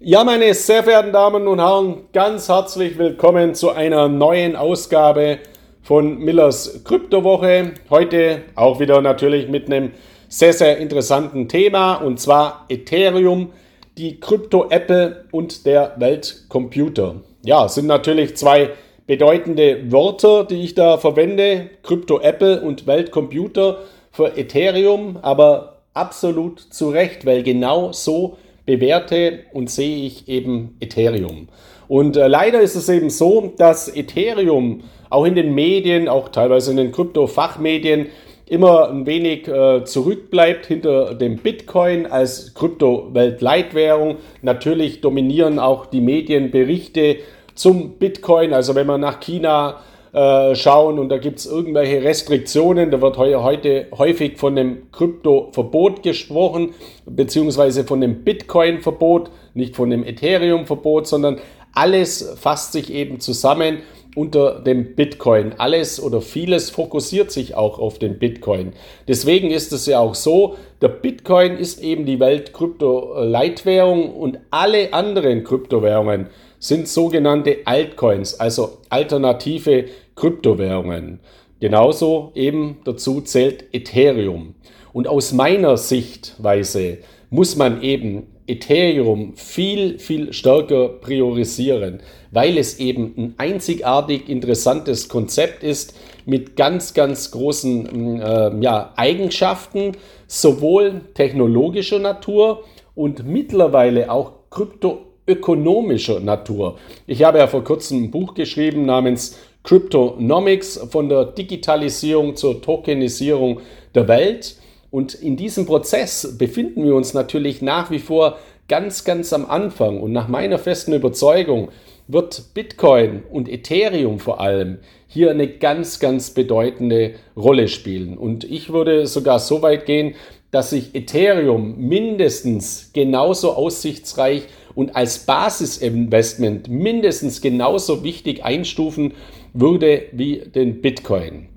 Ja, meine sehr verehrten Damen und Herren, ganz herzlich willkommen zu einer neuen Ausgabe von Millers Kryptowoche. Heute auch wieder natürlich mit einem sehr, sehr interessanten Thema und zwar Ethereum, die Krypto-Apple und der Weltcomputer. Ja, sind natürlich zwei bedeutende Wörter, die ich da verwende. Krypto-Apple und Weltcomputer für Ethereum, aber absolut zu Recht, weil genau so bewerte und sehe ich eben Ethereum. Und äh, leider ist es eben so, dass Ethereum auch in den Medien, auch teilweise in den Krypto-Fachmedien, immer ein wenig äh, zurückbleibt hinter dem Bitcoin als Krypto-Weltleitwährung. Natürlich dominieren auch die Medienberichte zum Bitcoin. Also wenn man nach China äh, schauen und da gibt es irgendwelche Restriktionen. Da wird heute häufig von einem Krypto-Verbot gesprochen, beziehungsweise von dem Bitcoin-Verbot, nicht von dem Ethereum-Verbot, sondern alles fasst sich eben zusammen unter dem Bitcoin. Alles oder vieles fokussiert sich auch auf den Bitcoin. Deswegen ist es ja auch so, der Bitcoin ist eben die Welt-Krypto-Leitwährung und alle anderen Kryptowährungen sind sogenannte Altcoins, also alternative Kryptowährungen. Genauso eben dazu zählt Ethereum. Und aus meiner Sichtweise muss man eben Ethereum viel, viel stärker priorisieren, weil es eben ein einzigartig interessantes Konzept ist mit ganz, ganz großen äh, ja, Eigenschaften, sowohl technologischer Natur und mittlerweile auch kryptoökonomischer Natur. Ich habe ja vor kurzem ein Buch geschrieben namens Cryptonomics, von der Digitalisierung zur Tokenisierung der Welt. Und in diesem Prozess befinden wir uns natürlich nach wie vor ganz, ganz am Anfang. Und nach meiner festen Überzeugung wird Bitcoin und Ethereum vor allem hier eine ganz, ganz bedeutende Rolle spielen. Und ich würde sogar so weit gehen, dass sich Ethereum mindestens genauso aussichtsreich und als Basisinvestment mindestens genauso wichtig einstufen würde wie den Bitcoin.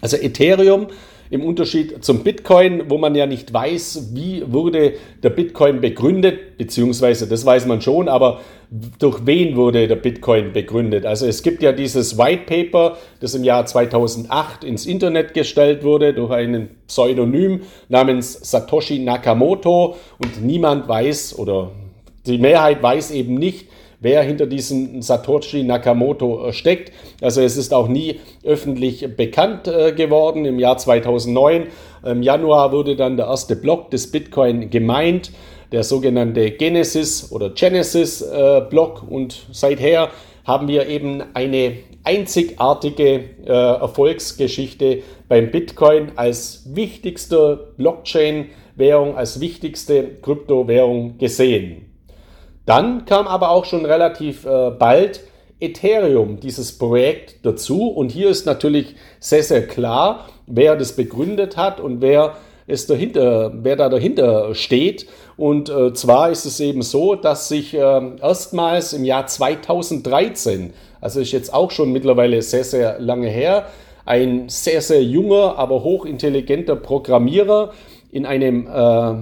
Also Ethereum im Unterschied zum Bitcoin, wo man ja nicht weiß, wie wurde der Bitcoin begründet, beziehungsweise das weiß man schon, aber durch wen wurde der Bitcoin begründet? Also es gibt ja dieses White Paper, das im Jahr 2008 ins Internet gestellt wurde durch einen Pseudonym namens Satoshi Nakamoto und niemand weiß oder die Mehrheit weiß eben nicht, wer hinter diesem Satoshi Nakamoto äh, steckt. Also es ist auch nie öffentlich bekannt äh, geworden. Im Jahr 2009, im Januar wurde dann der erste Block des Bitcoin gemeint, der sogenannte Genesis oder Genesis äh, Block und seither haben wir eben eine einzigartige Erfolgsgeschichte beim Bitcoin als wichtigster Blockchain-Währung, als wichtigste Kryptowährung gesehen. Dann kam aber auch schon relativ äh, bald Ethereum, dieses Projekt dazu. Und hier ist natürlich sehr, sehr klar, wer das begründet hat und wer es dahinter, wer da dahinter steht. Und äh, zwar ist es eben so, dass sich äh, erstmals im Jahr 2013, also ist jetzt auch schon mittlerweile sehr, sehr lange her, ein sehr, sehr junger, aber hochintelligenter Programmierer in einem äh,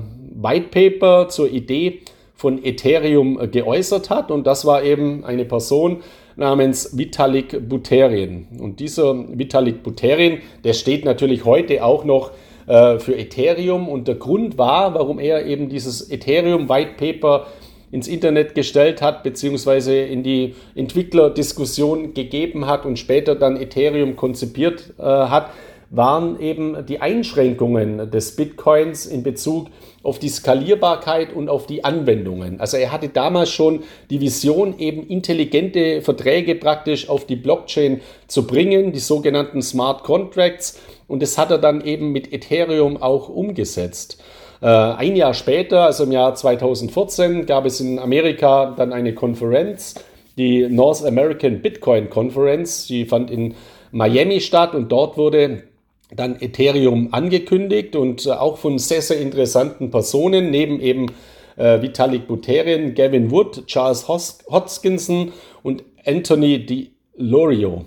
White Paper zur Idee von Ethereum geäußert hat. Und das war eben eine Person namens Vitalik Buterin. Und dieser Vitalik Buterin, der steht natürlich heute auch noch äh, für Ethereum. Und der Grund war, warum er eben dieses Ethereum White Paper ins Internet gestellt hat, beziehungsweise in die Entwicklerdiskussion gegeben hat und später dann Ethereum konzipiert äh, hat, waren eben die Einschränkungen des Bitcoins in Bezug auf die Skalierbarkeit und auf die Anwendungen. Also er hatte damals schon die Vision, eben intelligente Verträge praktisch auf die Blockchain zu bringen, die sogenannten Smart Contracts. Und das hat er dann eben mit Ethereum auch umgesetzt. Äh, ein Jahr später, also im Jahr 2014, gab es in Amerika dann eine Konferenz, die North American Bitcoin Conference. Die fand in Miami statt und dort wurde dann Ethereum angekündigt und äh, auch von sehr, sehr interessanten Personen, neben eben äh, Vitalik Buterin, Gavin Wood, Charles Hodgkinson und Anthony DiLorio.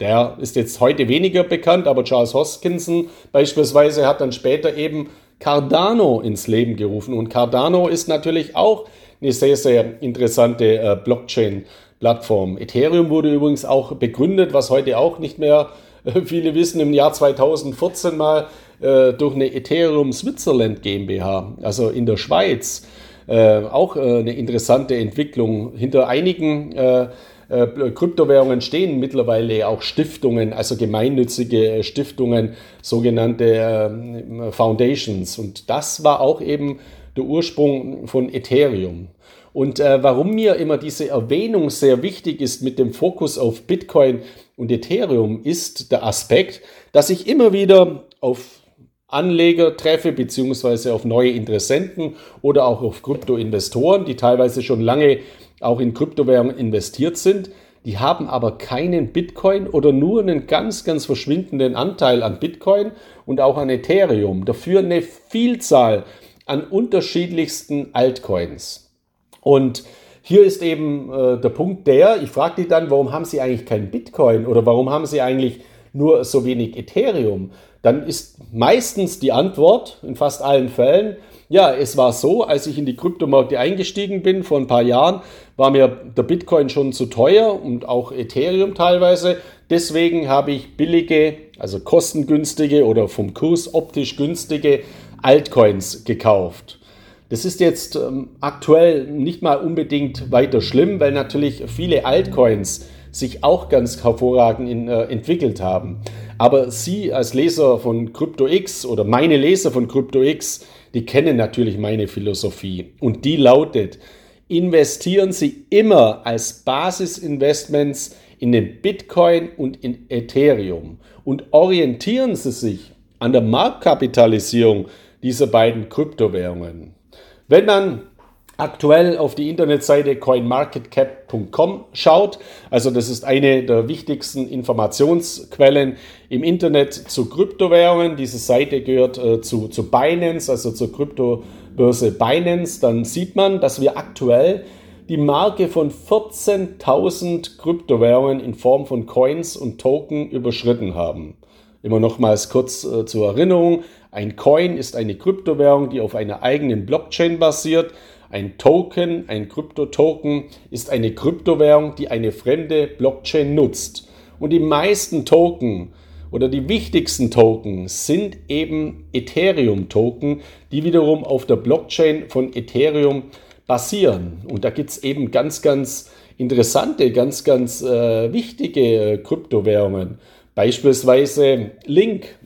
Der ist jetzt heute weniger bekannt, aber Charles Hoskinson beispielsweise hat dann später eben Cardano ins Leben gerufen. Und Cardano ist natürlich auch eine sehr, sehr interessante äh, Blockchain-Plattform. Ethereum wurde übrigens auch begründet, was heute auch nicht mehr äh, viele wissen, im Jahr 2014 mal äh, durch eine Ethereum Switzerland GmbH, also in der Schweiz. Äh, auch äh, eine interessante Entwicklung. Hinter einigen äh, äh, Kryptowährungen stehen mittlerweile auch Stiftungen, also gemeinnützige Stiftungen, sogenannte Foundations. Und das war auch eben der Ursprung von Ethereum. Und äh, warum mir immer diese Erwähnung sehr wichtig ist mit dem Fokus auf Bitcoin und Ethereum, ist der Aspekt, dass ich immer wieder auf Anleger treffe, beziehungsweise auf neue Interessenten oder auch auf Kryptoinvestoren, die teilweise schon lange auch in Kryptowährungen investiert sind. Die haben aber keinen Bitcoin oder nur einen ganz, ganz verschwindenden Anteil an Bitcoin und auch an Ethereum. Dafür eine Vielzahl an unterschiedlichsten Altcoins. Und hier ist eben äh, der Punkt der, ich frage die dann, warum haben sie eigentlich kein Bitcoin oder warum haben sie eigentlich nur so wenig Ethereum? Dann ist meistens die Antwort in fast allen Fällen, ja, es war so, als ich in die Kryptomärkte eingestiegen bin vor ein paar Jahren, war mir der Bitcoin schon zu teuer und auch Ethereum teilweise. Deswegen habe ich billige, also kostengünstige oder vom Kurs optisch günstige Altcoins gekauft. Das ist jetzt ähm, aktuell nicht mal unbedingt weiter schlimm, weil natürlich viele Altcoins sich auch ganz hervorragend in, äh, entwickelt haben. Aber Sie als Leser von CryptoX oder meine Leser von CryptoX, die kennen natürlich meine Philosophie. Und die lautet, investieren Sie immer als Basisinvestments in den Bitcoin und in Ethereum und orientieren Sie sich an der Marktkapitalisierung dieser beiden Kryptowährungen. Wenn man aktuell auf die Internetseite coinmarketcap.com schaut, also das ist eine der wichtigsten Informationsquellen im Internet zu Kryptowährungen. Diese Seite gehört äh, zu, zu Binance, also zur Kryptobörse Binance. Dann sieht man, dass wir aktuell die Marke von 14.000 Kryptowährungen in Form von Coins und Token überschritten haben. Immer nochmals kurz äh, zur Erinnerung. Ein Coin ist eine Kryptowährung, die auf einer eigenen Blockchain basiert. Ein Token, ein Kryptotoken, ist eine Kryptowährung, die eine fremde Blockchain nutzt. Und die meisten Token oder die wichtigsten Token sind eben Ethereum-Token, die wiederum auf der Blockchain von Ethereum basieren. Und da gibt es eben ganz, ganz interessante, ganz, ganz äh, wichtige äh, Kryptowährungen. Beispielsweise Link.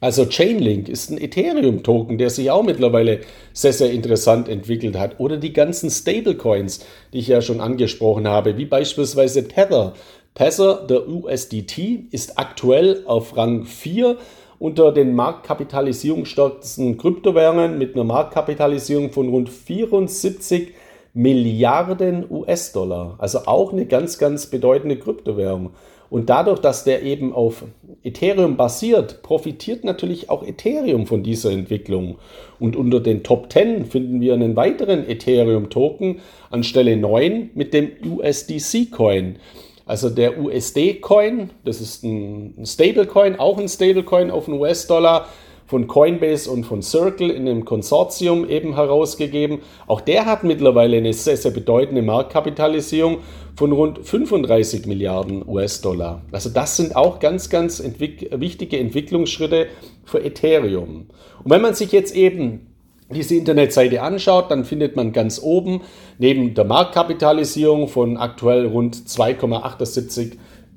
Also Chainlink ist ein Ethereum-Token, der sich auch mittlerweile sehr, sehr interessant entwickelt hat. Oder die ganzen Stablecoins, die ich ja schon angesprochen habe, wie beispielsweise Tether. Tether, der USDT, ist aktuell auf Rang 4 unter den marktkapitalisierungsstärksten Kryptowährungen mit einer Marktkapitalisierung von rund 74 Milliarden US-Dollar. Also auch eine ganz, ganz bedeutende Kryptowährung. Und dadurch, dass der eben auf Ethereum basiert, profitiert natürlich auch Ethereum von dieser Entwicklung. Und unter den Top 10 finden wir einen weiteren Ethereum-Token an Stelle 9 mit dem USDC-Coin. Also der USD-Coin, das ist ein Stablecoin, auch ein Stablecoin auf den US-Dollar von Coinbase und von Circle in einem Konsortium eben herausgegeben. Auch der hat mittlerweile eine sehr, sehr bedeutende Marktkapitalisierung von rund 35 Milliarden US-Dollar. Also das sind auch ganz, ganz entwick wichtige Entwicklungsschritte für Ethereum. Und wenn man sich jetzt eben diese Internetseite anschaut, dann findet man ganz oben neben der Marktkapitalisierung von aktuell rund 2,78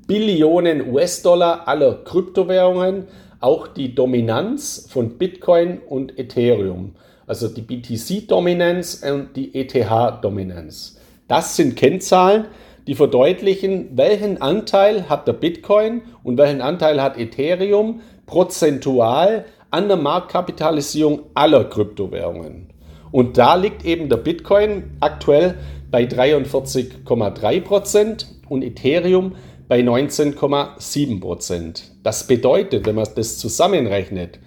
Billionen US-Dollar aller Kryptowährungen auch die Dominanz von Bitcoin und Ethereum, also die BTC-Dominanz und die ETH-Dominanz. Das sind Kennzahlen, die verdeutlichen, welchen Anteil hat der Bitcoin und welchen Anteil hat Ethereum prozentual an der Marktkapitalisierung aller Kryptowährungen. Und da liegt eben der Bitcoin aktuell bei 43,3 Prozent und Ethereum bei 19,7 Prozent. Das bedeutet, wenn man das zusammenrechnet,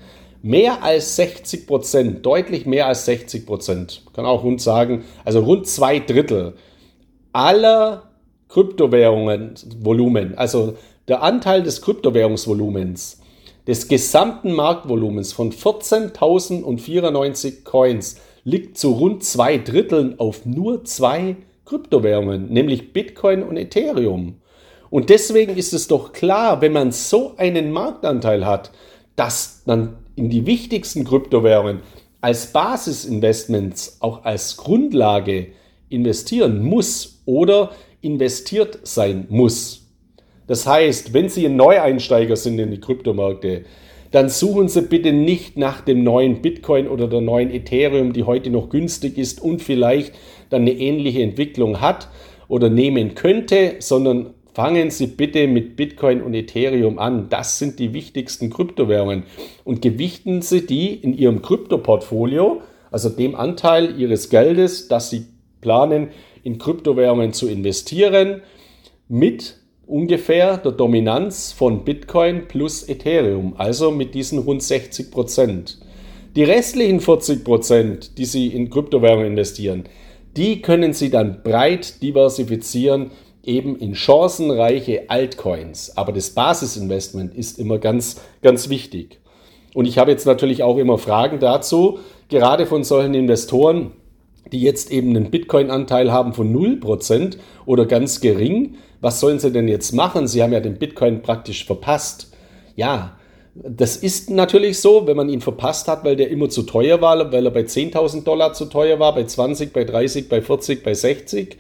mehr als 60 Prozent, deutlich mehr als 60 Prozent, kann auch rund sagen, also rund zwei Drittel aller Kryptowährungen, Volumen, also der Anteil des Kryptowährungsvolumens, des gesamten Marktvolumens von 14.094 Coins liegt zu rund zwei Dritteln auf nur zwei Kryptowährungen, nämlich Bitcoin und Ethereum. Und deswegen ist es doch klar, wenn man so einen Marktanteil hat, dass man in die wichtigsten Kryptowährungen als Basisinvestments, auch als Grundlage investieren muss oder investiert sein muss. Das heißt, wenn Sie ein Neueinsteiger sind in die Kryptomärkte, dann suchen Sie bitte nicht nach dem neuen Bitcoin oder der neuen Ethereum, die heute noch günstig ist und vielleicht dann eine ähnliche Entwicklung hat oder nehmen könnte, sondern fangen Sie bitte mit Bitcoin und Ethereum an. Das sind die wichtigsten Kryptowährungen und gewichten Sie die in Ihrem Kryptoportfolio, also dem Anteil Ihres Geldes, das Sie planen, in Kryptowährungen zu investieren, mit ungefähr der Dominanz von Bitcoin plus Ethereum, also mit diesen rund 60 Prozent. Die restlichen 40 Prozent, die Sie in Kryptowährungen investieren, die können Sie dann breit diversifizieren, eben in chancenreiche Altcoins. Aber das Basisinvestment ist immer ganz, ganz wichtig. Und ich habe jetzt natürlich auch immer Fragen dazu, gerade von solchen Investoren, die jetzt eben einen Bitcoin-Anteil haben von 0% oder ganz gering. Was sollen sie denn jetzt machen? Sie haben ja den Bitcoin praktisch verpasst. Ja, das ist natürlich so, wenn man ihn verpasst hat, weil der immer zu teuer war, weil er bei 10.000 Dollar zu teuer war, bei 20, bei 30, bei 40, bei 60.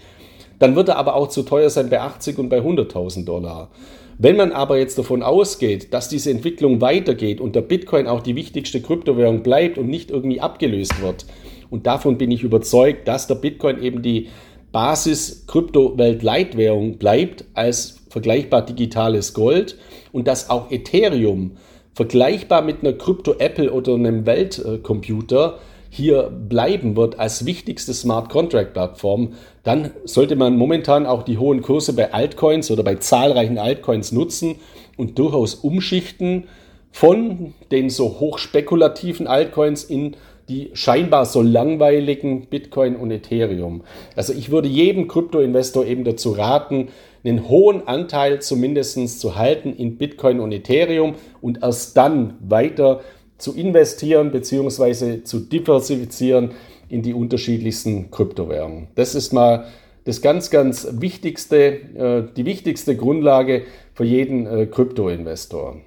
Dann wird er aber auch zu teuer sein bei 80 und bei 100.000 Dollar. Wenn man aber jetzt davon ausgeht, dass diese Entwicklung weitergeht und der Bitcoin auch die wichtigste Kryptowährung bleibt und nicht irgendwie abgelöst wird, und davon bin ich überzeugt, dass der Bitcoin eben die Basis-Kryptowelt-Leitwährung bleibt als vergleichbar digitales Gold und dass auch Ethereum vergleichbar mit einer Krypto-Apple oder einem Weltcomputer hier bleiben wird als wichtigste Smart Contract Plattform, dann sollte man momentan auch die hohen Kurse bei Altcoins oder bei zahlreichen Altcoins nutzen und durchaus umschichten von den so hochspekulativen Altcoins in die scheinbar so langweiligen Bitcoin und Ethereum. Also ich würde jedem Kryptoinvestor eben dazu raten, einen hohen Anteil zumindest zu halten in Bitcoin und Ethereum und erst dann weiter zu investieren bzw. zu diversifizieren in die unterschiedlichsten Kryptowährungen. Das ist mal das ganz, ganz wichtigste, äh, die wichtigste Grundlage für jeden äh, Kryptoinvestor.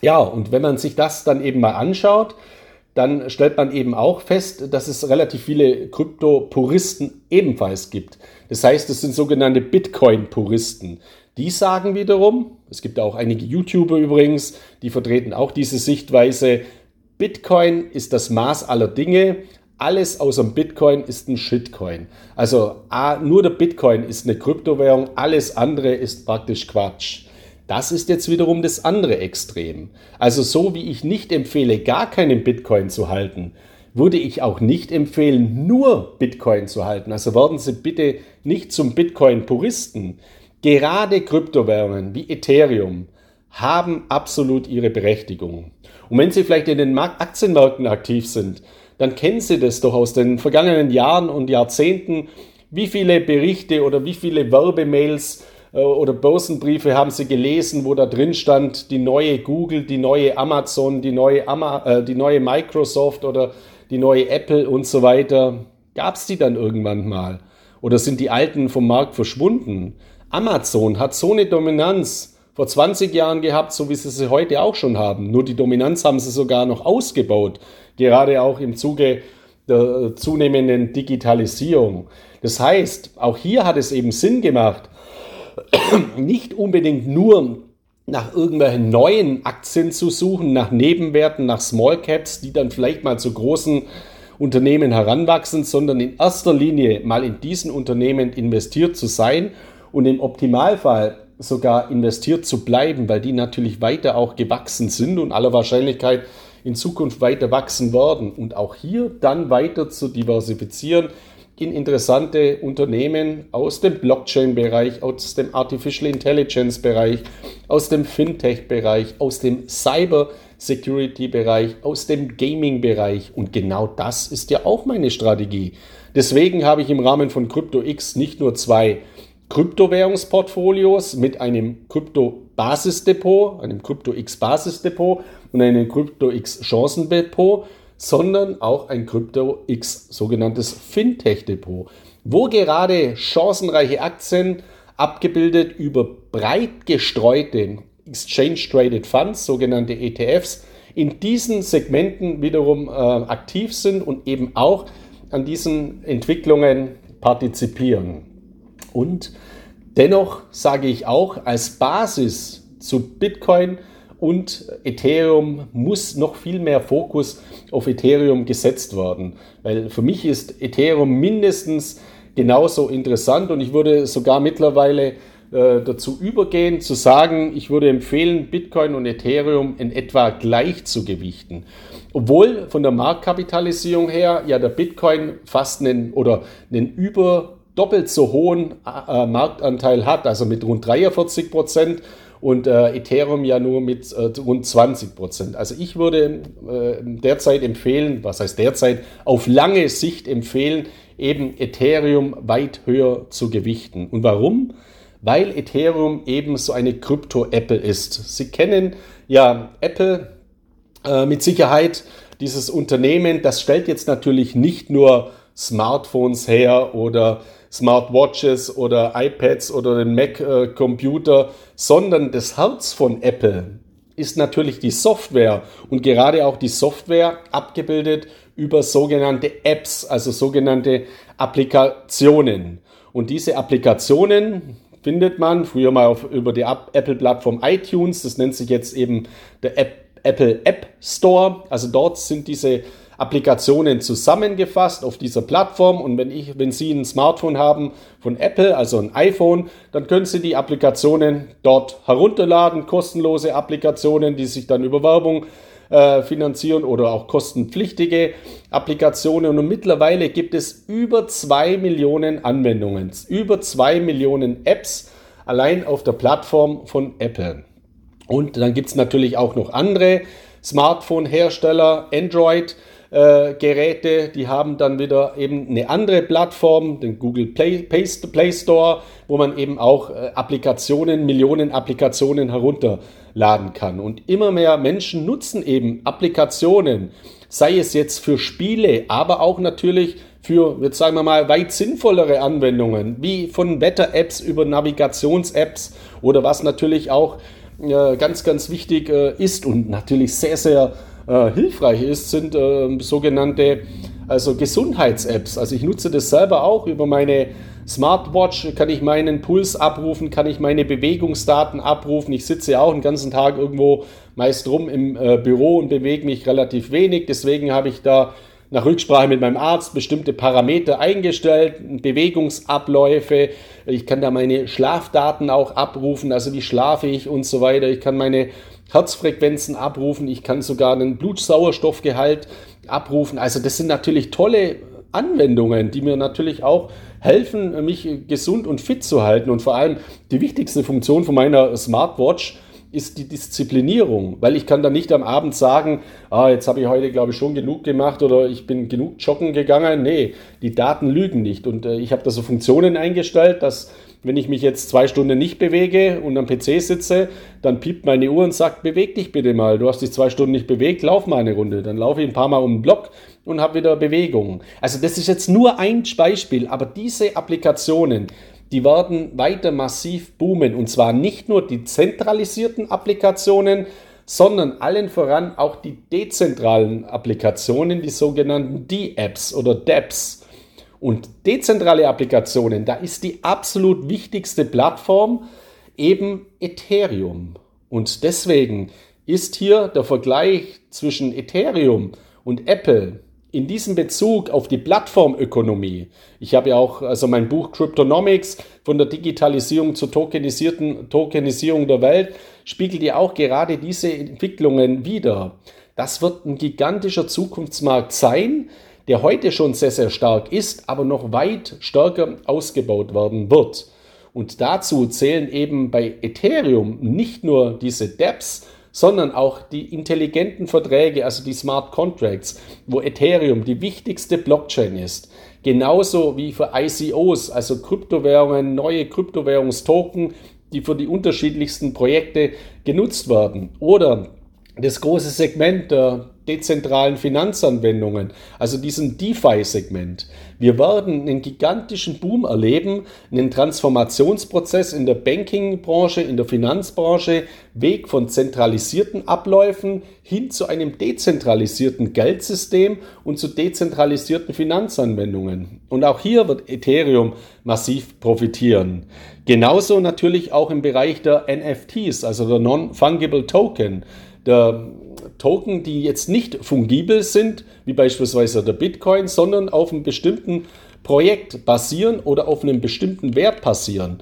Ja, und wenn man sich das dann eben mal anschaut, dann stellt man eben auch fest, dass es relativ viele Krypto-Puristen ebenfalls gibt. Das heißt, es sind sogenannte Bitcoin-Puristen. Die sagen wiederum, es gibt auch einige YouTuber übrigens, die vertreten auch diese Sichtweise, Bitcoin ist das Maß aller Dinge, alles außer Bitcoin ist ein Shitcoin. Also nur der Bitcoin ist eine Kryptowährung, alles andere ist praktisch Quatsch. Das ist jetzt wiederum das andere Extrem. Also so wie ich nicht empfehle, gar keinen Bitcoin zu halten, würde ich auch nicht empfehlen, nur Bitcoin zu halten. Also werden Sie bitte nicht zum Bitcoin-Puristen. Gerade Kryptowährungen wie Ethereum haben absolut ihre Berechtigung. Und wenn Sie vielleicht in den Aktienmärkten aktiv sind, dann kennen Sie das doch aus den vergangenen Jahren und Jahrzehnten, wie viele Berichte oder wie viele Werbemails äh, oder Börsenbriefe haben Sie gelesen, wo da drin stand, die neue Google, die neue Amazon, die neue, Ama äh, die neue Microsoft oder die neue Apple und so weiter. Gab es die dann irgendwann mal? Oder sind die alten vom Markt verschwunden? Amazon hat so eine Dominanz vor 20 Jahren gehabt, so wie sie sie heute auch schon haben. Nur die Dominanz haben sie sogar noch ausgebaut, gerade auch im Zuge der zunehmenden Digitalisierung. Das heißt, auch hier hat es eben Sinn gemacht, nicht unbedingt nur nach irgendwelchen neuen Aktien zu suchen, nach Nebenwerten, nach Small Caps, die dann vielleicht mal zu großen Unternehmen heranwachsen, sondern in erster Linie mal in diesen Unternehmen investiert zu sein und im Optimalfall sogar investiert zu bleiben, weil die natürlich weiter auch gewachsen sind und aller Wahrscheinlichkeit in Zukunft weiter wachsen werden und auch hier dann weiter zu diversifizieren in interessante Unternehmen aus dem Blockchain-Bereich, aus dem Artificial Intelligence-Bereich, aus dem Fintech-Bereich, aus dem Cyber-Security-Bereich, aus dem Gaming-Bereich. Und genau das ist ja auch meine Strategie. Deswegen habe ich im Rahmen von CryptoX nicht nur zwei Kryptowährungsportfolios mit einem Krypto-Basisdepot, einem CryptoX-Basisdepot und einem CryptoX-Chancendepot, sondern auch ein Crypto X, sogenanntes Fintech Depot, wo gerade chancenreiche Aktien abgebildet über breit gestreute Exchange Traded Funds, sogenannte ETFs, in diesen Segmenten wiederum äh, aktiv sind und eben auch an diesen Entwicklungen partizipieren. Und dennoch sage ich auch, als Basis zu Bitcoin und Ethereum muss noch viel mehr Fokus auf Ethereum gesetzt werden. Weil für mich ist Ethereum mindestens genauso interessant und ich würde sogar mittlerweile äh, dazu übergehen, zu sagen, ich würde empfehlen, Bitcoin und Ethereum in etwa gleich zu gewichten. Obwohl von der Marktkapitalisierung her ja der Bitcoin fast einen oder einen über doppelt so hohen äh, Marktanteil hat, also mit rund 43 Prozent und äh, Ethereum ja nur mit äh, rund 20 Prozent. Also ich würde äh, derzeit empfehlen, was heißt derzeit, auf lange Sicht empfehlen, eben Ethereum weit höher zu gewichten. Und warum? Weil Ethereum eben so eine Krypto-Apple ist. Sie kennen ja Apple äh, mit Sicherheit, dieses Unternehmen, das stellt jetzt natürlich nicht nur Smartphones her oder Smartwatches oder iPads oder den Mac-Computer, sondern das Herz von Apple ist natürlich die Software und gerade auch die Software abgebildet über sogenannte Apps, also sogenannte Applikationen. Und diese Applikationen findet man früher mal auf, über die Apple-Plattform iTunes, das nennt sich jetzt eben der App, Apple App Store. Also dort sind diese Applikationen zusammengefasst auf dieser Plattform. Und wenn, ich, wenn Sie ein Smartphone haben von Apple, also ein iPhone, dann können Sie die Applikationen dort herunterladen, kostenlose Applikationen, die sich dann über Werbung äh, finanzieren oder auch kostenpflichtige Applikationen. Und mittlerweile gibt es über zwei Millionen Anwendungen, über zwei Millionen Apps allein auf der Plattform von Apple. Und dann gibt es natürlich auch noch andere Smartphone-Hersteller, Android, äh, Geräte, die haben dann wieder eben eine andere Plattform, den Google Play, Play Store, wo man eben auch äh, Applikationen, Millionen Applikationen herunterladen kann. Und immer mehr Menschen nutzen eben Applikationen, sei es jetzt für Spiele, aber auch natürlich für, jetzt sagen wir mal, weit sinnvollere Anwendungen, wie von Wetter-Apps über Navigations-Apps oder was natürlich auch äh, ganz, ganz wichtig äh, ist und natürlich sehr, sehr äh, hilfreich ist, sind äh, sogenannte also Gesundheits-Apps. Also ich nutze das selber auch über meine Smartwatch, kann ich meinen Puls abrufen, kann ich meine Bewegungsdaten abrufen. Ich sitze ja auch den ganzen Tag irgendwo meist rum im äh, Büro und bewege mich relativ wenig. Deswegen habe ich da nach Rücksprache mit meinem Arzt bestimmte Parameter eingestellt, Bewegungsabläufe. Ich kann da meine Schlafdaten auch abrufen, also wie schlafe ich und so weiter. Ich kann meine Herzfrequenzen abrufen, ich kann sogar einen Blutsauerstoffgehalt abrufen. Also das sind natürlich tolle Anwendungen, die mir natürlich auch helfen, mich gesund und fit zu halten. Und vor allem die wichtigste Funktion von meiner Smartwatch ist die Disziplinierung, weil ich kann dann nicht am Abend sagen, ah, jetzt habe ich heute, glaube ich, schon genug gemacht oder ich bin genug joggen gegangen. Nee, die Daten lügen nicht. Und äh, ich habe da so Funktionen eingestellt, dass wenn ich mich jetzt zwei Stunden nicht bewege und am PC sitze, dann piept meine Uhr und sagt, beweg dich bitte mal. Du hast dich zwei Stunden nicht bewegt, lauf mal eine Runde. Dann laufe ich ein paar Mal um den Block und habe wieder Bewegung. Also das ist jetzt nur ein Beispiel, aber diese Applikationen, die werden weiter massiv boomen. Und zwar nicht nur die zentralisierten Applikationen, sondern allen voran auch die dezentralen Applikationen, die sogenannten D-Apps oder DApps. Und dezentrale Applikationen, da ist die absolut wichtigste Plattform eben Ethereum. Und deswegen ist hier der Vergleich zwischen Ethereum und Apple in diesem Bezug auf die Plattformökonomie, ich habe ja auch also mein Buch Cryptonomics von der Digitalisierung zur tokenisierten Tokenisierung der Welt, spiegelt ja auch gerade diese Entwicklungen wider. Das wird ein gigantischer Zukunftsmarkt sein, der heute schon sehr, sehr stark ist, aber noch weit stärker ausgebaut werden wird. Und dazu zählen eben bei Ethereum nicht nur diese DApps, sondern auch die intelligenten Verträge, also die Smart Contracts, wo Ethereum die wichtigste Blockchain ist. Genauso wie für ICOs, also Kryptowährungen, neue Kryptowährungstoken, die für die unterschiedlichsten Projekte genutzt werden. Oder das große Segment der dezentralen Finanzanwendungen, also diesen DeFi-Segment. Wir werden einen gigantischen Boom erleben, einen Transformationsprozess in der Banking-Branche, in der Finanzbranche, Weg von zentralisierten Abläufen hin zu einem dezentralisierten Geldsystem und zu dezentralisierten Finanzanwendungen. Und auch hier wird Ethereum massiv profitieren. Genauso natürlich auch im Bereich der NFTs, also der Non-Fungible Token der Token, die jetzt nicht fungibel sind, wie beispielsweise der Bitcoin, sondern auf einem bestimmten Projekt basieren oder auf einem bestimmten Wert basieren.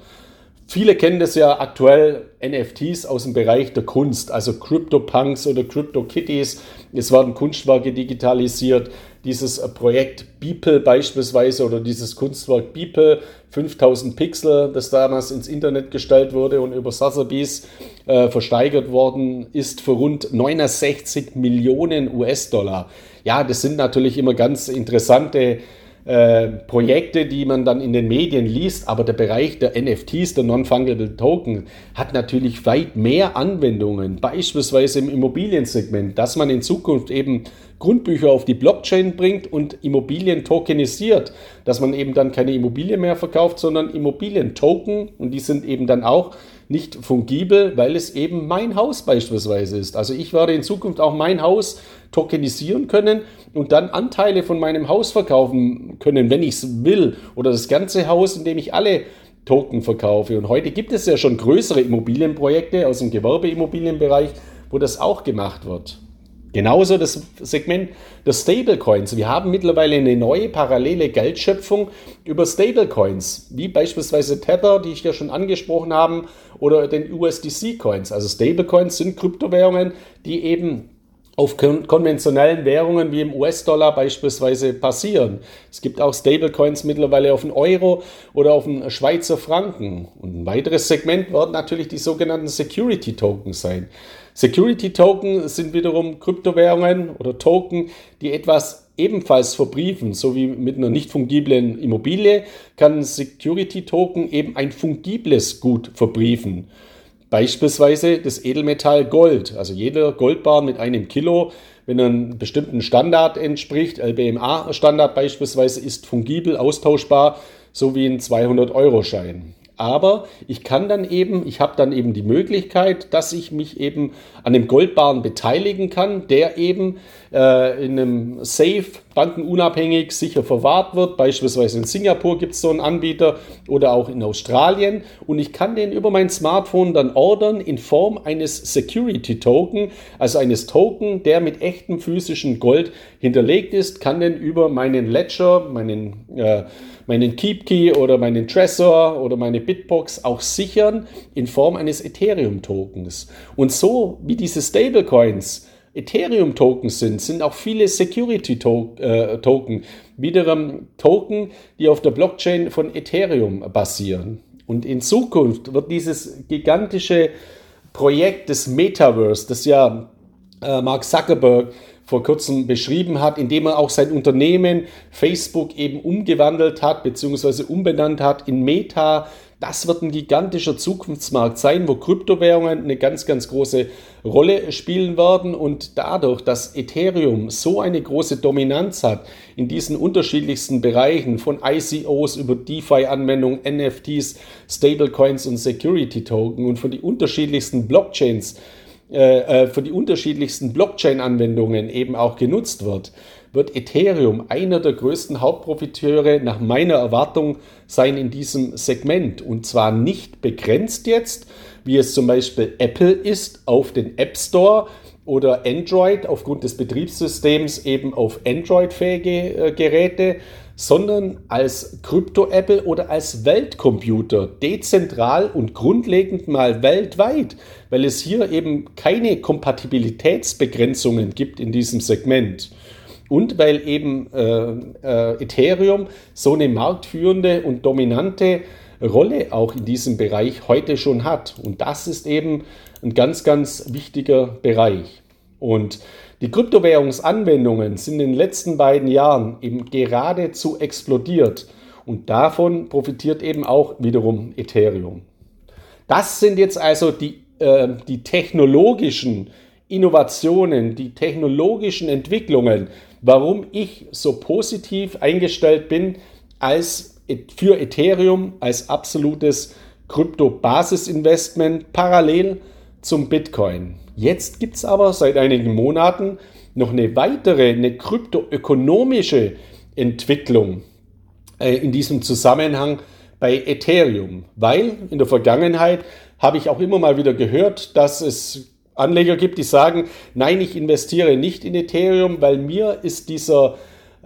Viele kennen das ja aktuell NFTs aus dem Bereich der Kunst, also CryptoPunks oder CryptoKitties. Es werden Kunstwerke digitalisiert. Dieses Projekt Beeple beispielsweise oder dieses Kunstwerk Beeple, 5000 Pixel, das damals ins Internet gestellt wurde und über Sotheby's äh, versteigert worden ist für rund 69 Millionen US-Dollar. Ja, das sind natürlich immer ganz interessante äh, Projekte, die man dann in den Medien liest, aber der Bereich der NFTs, der Non-Fungible Token, hat natürlich weit mehr Anwendungen, beispielsweise im Immobiliensegment, dass man in Zukunft eben Grundbücher auf die Blockchain bringt und Immobilien tokenisiert, dass man eben dann keine Immobilie mehr verkauft, sondern Immobilientoken und die sind eben dann auch nicht fungibel, weil es eben mein Haus beispielsweise ist. Also ich werde in Zukunft auch mein Haus tokenisieren können und dann Anteile von meinem Haus verkaufen können, wenn ich es will. Oder das ganze Haus, in dem ich alle Token verkaufe. Und heute gibt es ja schon größere Immobilienprojekte aus dem Gewerbeimmobilienbereich, wo das auch gemacht wird. Genauso das Segment der Stablecoins. Wir haben mittlerweile eine neue parallele Geldschöpfung über Stablecoins, wie beispielsweise Tether, die ich ja schon angesprochen habe, oder den USDC-Coins. Also Stablecoins sind Kryptowährungen, die eben auf konventionellen Währungen wie im US-Dollar beispielsweise passieren. Es gibt auch Stablecoins mittlerweile auf den Euro oder auf den Schweizer Franken. Und ein weiteres Segment werden natürlich die sogenannten Security Tokens sein. Security Token sind wiederum Kryptowährungen oder Token, die etwas ebenfalls verbriefen, so wie mit einer nicht fungiblen Immobilie kann Security Token eben ein fungibles Gut verbriefen. Beispielsweise das Edelmetall Gold. Also jeder Goldbar mit einem Kilo, wenn er einem bestimmten Standard entspricht, LBMA-Standard beispielsweise, ist fungibel, austauschbar, so wie ein 200-Euro-Schein. Aber ich kann dann eben, ich habe dann eben die Möglichkeit, dass ich mich eben an dem Goldbarren beteiligen kann, der eben äh, in einem Safe bankenunabhängig sicher verwahrt wird. Beispielsweise in Singapur gibt es so einen Anbieter oder auch in Australien. Und ich kann den über mein Smartphone dann ordern in Form eines Security Token, also eines Token, der mit echtem physischen Gold hinterlegt ist, kann den über meinen Ledger, meinen äh, meinen KeepKey oder meinen Trezor oder meine Bitbox auch sichern in Form eines Ethereum-Tokens. Und so wie diese Stablecoins Ethereum-Tokens sind, sind auch viele Security-Token, äh, wiederum Token, die auf der Blockchain von Ethereum basieren. Und in Zukunft wird dieses gigantische Projekt des Metaverse, das ja äh, Mark Zuckerberg vor kurzem beschrieben hat, indem er auch sein Unternehmen Facebook eben umgewandelt hat bzw. umbenannt hat in Meta. Das wird ein gigantischer Zukunftsmarkt sein, wo Kryptowährungen eine ganz, ganz große Rolle spielen werden. Und dadurch, dass Ethereum so eine große Dominanz hat in diesen unterschiedlichsten Bereichen von ICOs über DeFi-Anwendungen, NFTs, Stablecoins und Security Token und von die unterschiedlichsten Blockchains äh, äh, für die unterschiedlichsten Blockchain-Anwendungen eben auch genutzt wird, wird Ethereum einer der größten Hauptprofiteure nach meiner Erwartung sein in diesem Segment. Und zwar nicht begrenzt jetzt, wie es zum Beispiel Apple ist, auf den App Store oder Android aufgrund des Betriebssystems eben auf Android-fähige äh, Geräte, sondern als Krypto-Apple oder als Weltcomputer, dezentral und grundlegend mal weltweit, weil es hier eben keine Kompatibilitätsbegrenzungen gibt in diesem Segment. Und weil eben äh, äh, Ethereum so eine marktführende und dominante Rolle auch in diesem Bereich heute schon hat. Und das ist eben ein ganz, ganz wichtiger Bereich. Und die Kryptowährungsanwendungen sind in den letzten beiden Jahren eben geradezu explodiert und davon profitiert eben auch wiederum Ethereum. Das sind jetzt also die, äh, die technologischen Innovationen, die technologischen Entwicklungen, warum ich so positiv eingestellt bin als für Ethereum als absolutes Krypto-Basis-Investment parallel zum Bitcoin. Jetzt gibt es aber seit einigen Monaten noch eine weitere, eine kryptoökonomische Entwicklung äh, in diesem Zusammenhang bei Ethereum, weil in der Vergangenheit habe ich auch immer mal wieder gehört, dass es Anleger gibt, die sagen, nein, ich investiere nicht in Ethereum, weil mir ist dieser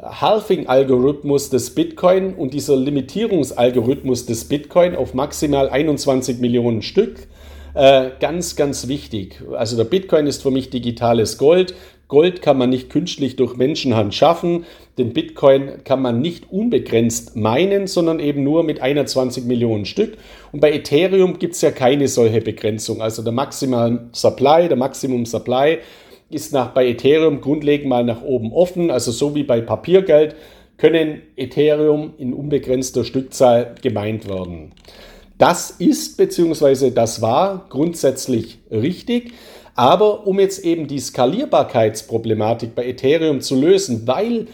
Halving-Algorithmus des Bitcoin und dieser Limitierungsalgorithmus des Bitcoin auf maximal 21 Millionen Stück äh, ganz, ganz wichtig. Also der Bitcoin ist für mich digitales Gold. Gold kann man nicht künstlich durch Menschenhand schaffen. Den Bitcoin kann man nicht unbegrenzt meinen, sondern eben nur mit 21 Millionen Stück. Und bei Ethereum gibt es ja keine solche Begrenzung. Also der Maximal Supply, der Maximum Supply ist nach, bei Ethereum grundlegend mal nach oben offen. Also so wie bei Papiergeld können Ethereum in unbegrenzter Stückzahl gemeint werden. Das ist bzw. das war grundsätzlich richtig. Aber um jetzt eben die Skalierbarkeitsproblematik bei Ethereum zu lösen, weil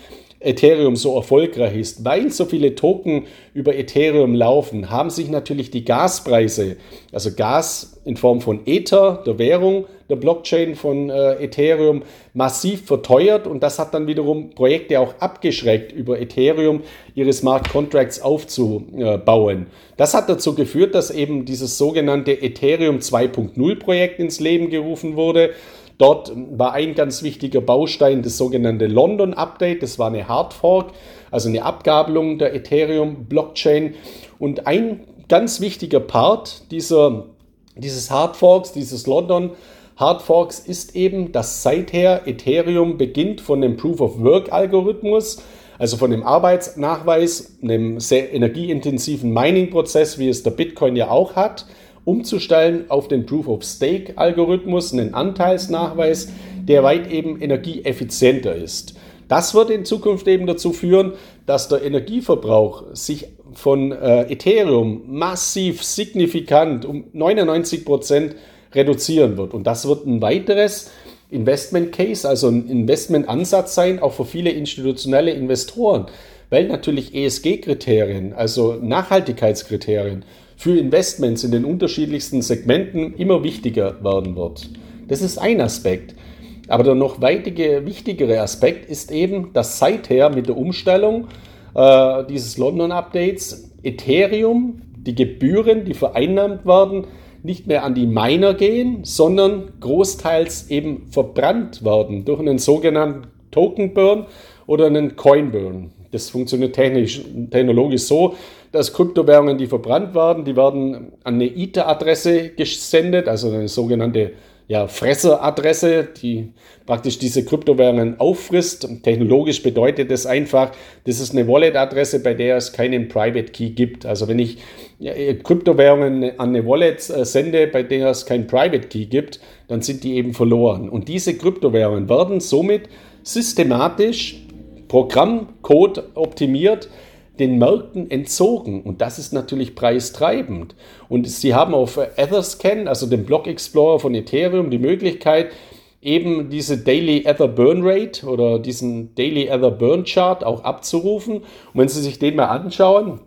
Ethereum so erfolgreich ist, weil so viele Token über Ethereum laufen, haben sich natürlich die Gaspreise, also Gas in Form von Ether, der Währung, der Blockchain von äh, Ethereum, massiv verteuert und das hat dann wiederum Projekte auch abgeschreckt, über Ethereum ihre Smart Contracts aufzubauen. Das hat dazu geführt, dass eben dieses sogenannte Ethereum 2.0 Projekt ins Leben gerufen wurde Dort war ein ganz wichtiger Baustein das sogenannte London Update. Das war eine Hard Fork, also eine Abgabelung der Ethereum Blockchain. Und ein ganz wichtiger Part dieser, dieses Hard Forks, dieses London Hard Forks ist eben, dass seither Ethereum beginnt von dem Proof of Work Algorithmus, also von dem Arbeitsnachweis, einem sehr energieintensiven Mining-Prozess, wie es der Bitcoin ja auch hat, umzustellen auf den Proof-of-Stake-Algorithmus, einen Anteilsnachweis, der weit eben energieeffizienter ist. Das wird in Zukunft eben dazu führen, dass der Energieverbrauch sich von äh, Ethereum massiv signifikant um 99 Prozent reduzieren wird. Und das wird ein weiteres Investment Case, also ein Investmentansatz sein, auch für viele institutionelle Investoren, weil natürlich ESG-Kriterien, also Nachhaltigkeitskriterien, für Investments in den unterschiedlichsten Segmenten immer wichtiger werden wird. Das ist ein Aspekt. Aber der noch weitige, wichtigere Aspekt ist eben, dass seither mit der Umstellung äh, dieses London-Updates Ethereum, die Gebühren, die vereinnahmt werden, nicht mehr an die Miner gehen, sondern großteils eben verbrannt werden durch einen sogenannten Token Burn oder einen Coin Burn. Das funktioniert technisch, technologisch so, dass Kryptowährungen, die verbrannt werden, die werden an eine ITER-Adresse gesendet, also eine sogenannte ja, Fresseradresse, die praktisch diese Kryptowährungen auffrisst. Technologisch bedeutet das einfach, das ist eine Wallet-Adresse, bei der es keinen Private Key gibt. Also wenn ich Kryptowährungen an eine Wallet äh, sende, bei der es keinen Private Key gibt, dann sind die eben verloren. Und diese Kryptowährungen werden somit systematisch Programmcode optimiert den Märkten entzogen und das ist natürlich preistreibend. Und Sie haben auf Etherscan, also dem Block Explorer von Ethereum, die Möglichkeit, eben diese Daily Ether Burn Rate oder diesen Daily Ether Burn Chart auch abzurufen. Und wenn Sie sich den mal anschauen,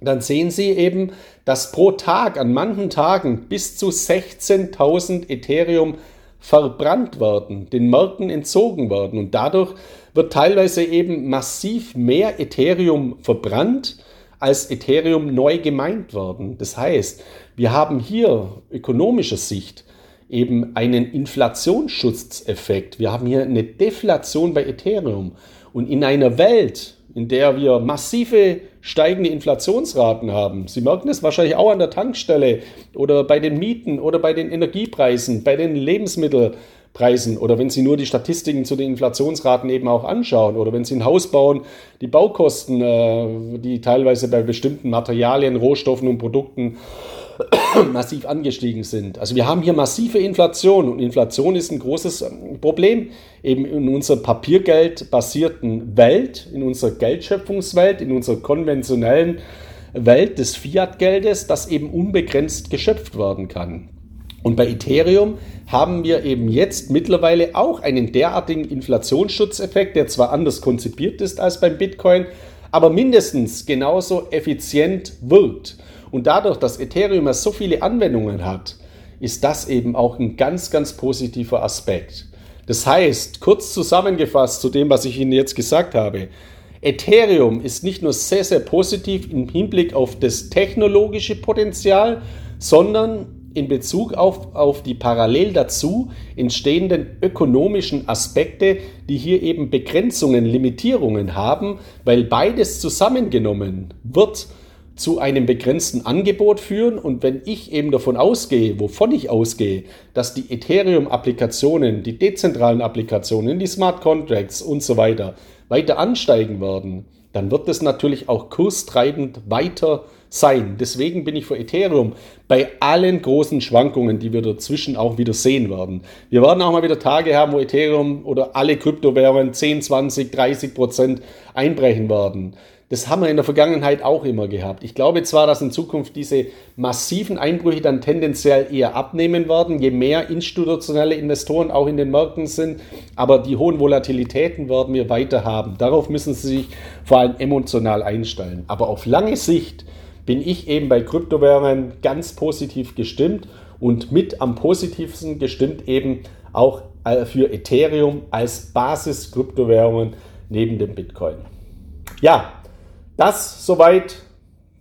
dann sehen Sie eben, dass pro Tag an manchen Tagen bis zu 16.000 Ethereum verbrannt werden, den Märkten entzogen werden. Und dadurch wird teilweise eben massiv mehr Ethereum verbrannt, als Ethereum neu gemeint werden. Das heißt, wir haben hier ökonomischer Sicht eben einen Inflationsschutzeffekt. Wir haben hier eine Deflation bei Ethereum. Und in einer Welt, in der wir massive steigende Inflationsraten haben. Sie merken es wahrscheinlich auch an der Tankstelle oder bei den Mieten oder bei den Energiepreisen, bei den Lebensmittelpreisen oder wenn Sie nur die Statistiken zu den Inflationsraten eben auch anschauen oder wenn Sie ein Haus bauen, die Baukosten, äh, die teilweise bei bestimmten Materialien, Rohstoffen und Produkten massiv angestiegen sind. Also wir haben hier massive Inflation und Inflation ist ein großes ähm, Problem eben in unserer papiergeldbasierten Welt, in unserer Geldschöpfungswelt, in unserer konventionellen Welt des Fiat-Geldes, das eben unbegrenzt geschöpft werden kann. Und bei Ethereum haben wir eben jetzt mittlerweile auch einen derartigen Inflationsschutzeffekt, der zwar anders konzipiert ist als beim Bitcoin, aber mindestens genauso effizient wirkt. Und dadurch, dass Ethereum so viele Anwendungen hat, ist das eben auch ein ganz, ganz positiver Aspekt. Das heißt, kurz zusammengefasst zu dem, was ich Ihnen jetzt gesagt habe, Ethereum ist nicht nur sehr, sehr positiv im Hinblick auf das technologische Potenzial, sondern in Bezug auf, auf die parallel dazu entstehenden ökonomischen Aspekte, die hier eben Begrenzungen, Limitierungen haben, weil beides zusammengenommen wird zu einem begrenzten Angebot führen. Und wenn ich eben davon ausgehe, wovon ich ausgehe, dass die Ethereum-Applikationen, die dezentralen Applikationen, die Smart Contracts und so weiter weiter ansteigen werden, dann wird es natürlich auch kurstreibend weiter sein. Deswegen bin ich für Ethereum bei allen großen Schwankungen, die wir dazwischen auch wieder sehen werden. Wir werden auch mal wieder Tage haben, wo Ethereum oder alle Kryptowährungen 10, 20, 30 Prozent einbrechen werden. Das haben wir in der Vergangenheit auch immer gehabt. Ich glaube zwar, dass in Zukunft diese massiven Einbrüche dann tendenziell eher abnehmen werden, je mehr institutionelle Investoren auch in den Märkten sind, aber die hohen Volatilitäten werden wir weiter haben. Darauf müssen Sie sich vor allem emotional einstellen. Aber auf lange Sicht bin ich eben bei Kryptowährungen ganz positiv gestimmt und mit am positivsten gestimmt eben auch äh, für Ethereum als Basis-Kryptowährungen neben dem Bitcoin. Ja, das soweit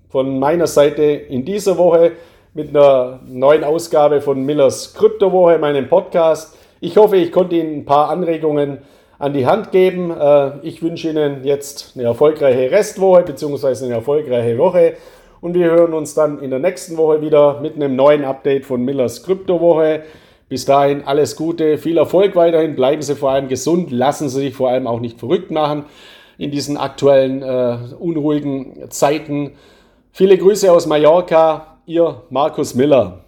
von meiner Seite in dieser Woche mit einer neuen Ausgabe von Millers Kryptowoche, meinem Podcast. Ich hoffe, ich konnte Ihnen ein paar Anregungen an die Hand geben. Äh, ich wünsche Ihnen jetzt eine erfolgreiche Restwoche bzw. eine erfolgreiche Woche und wir hören uns dann in der nächsten Woche wieder mit einem neuen Update von Millers Kryptowoche. Bis dahin alles Gute, viel Erfolg weiterhin, bleiben Sie vor allem gesund, lassen Sie sich vor allem auch nicht verrückt machen in diesen aktuellen äh, unruhigen Zeiten. Viele Grüße aus Mallorca, Ihr Markus Miller.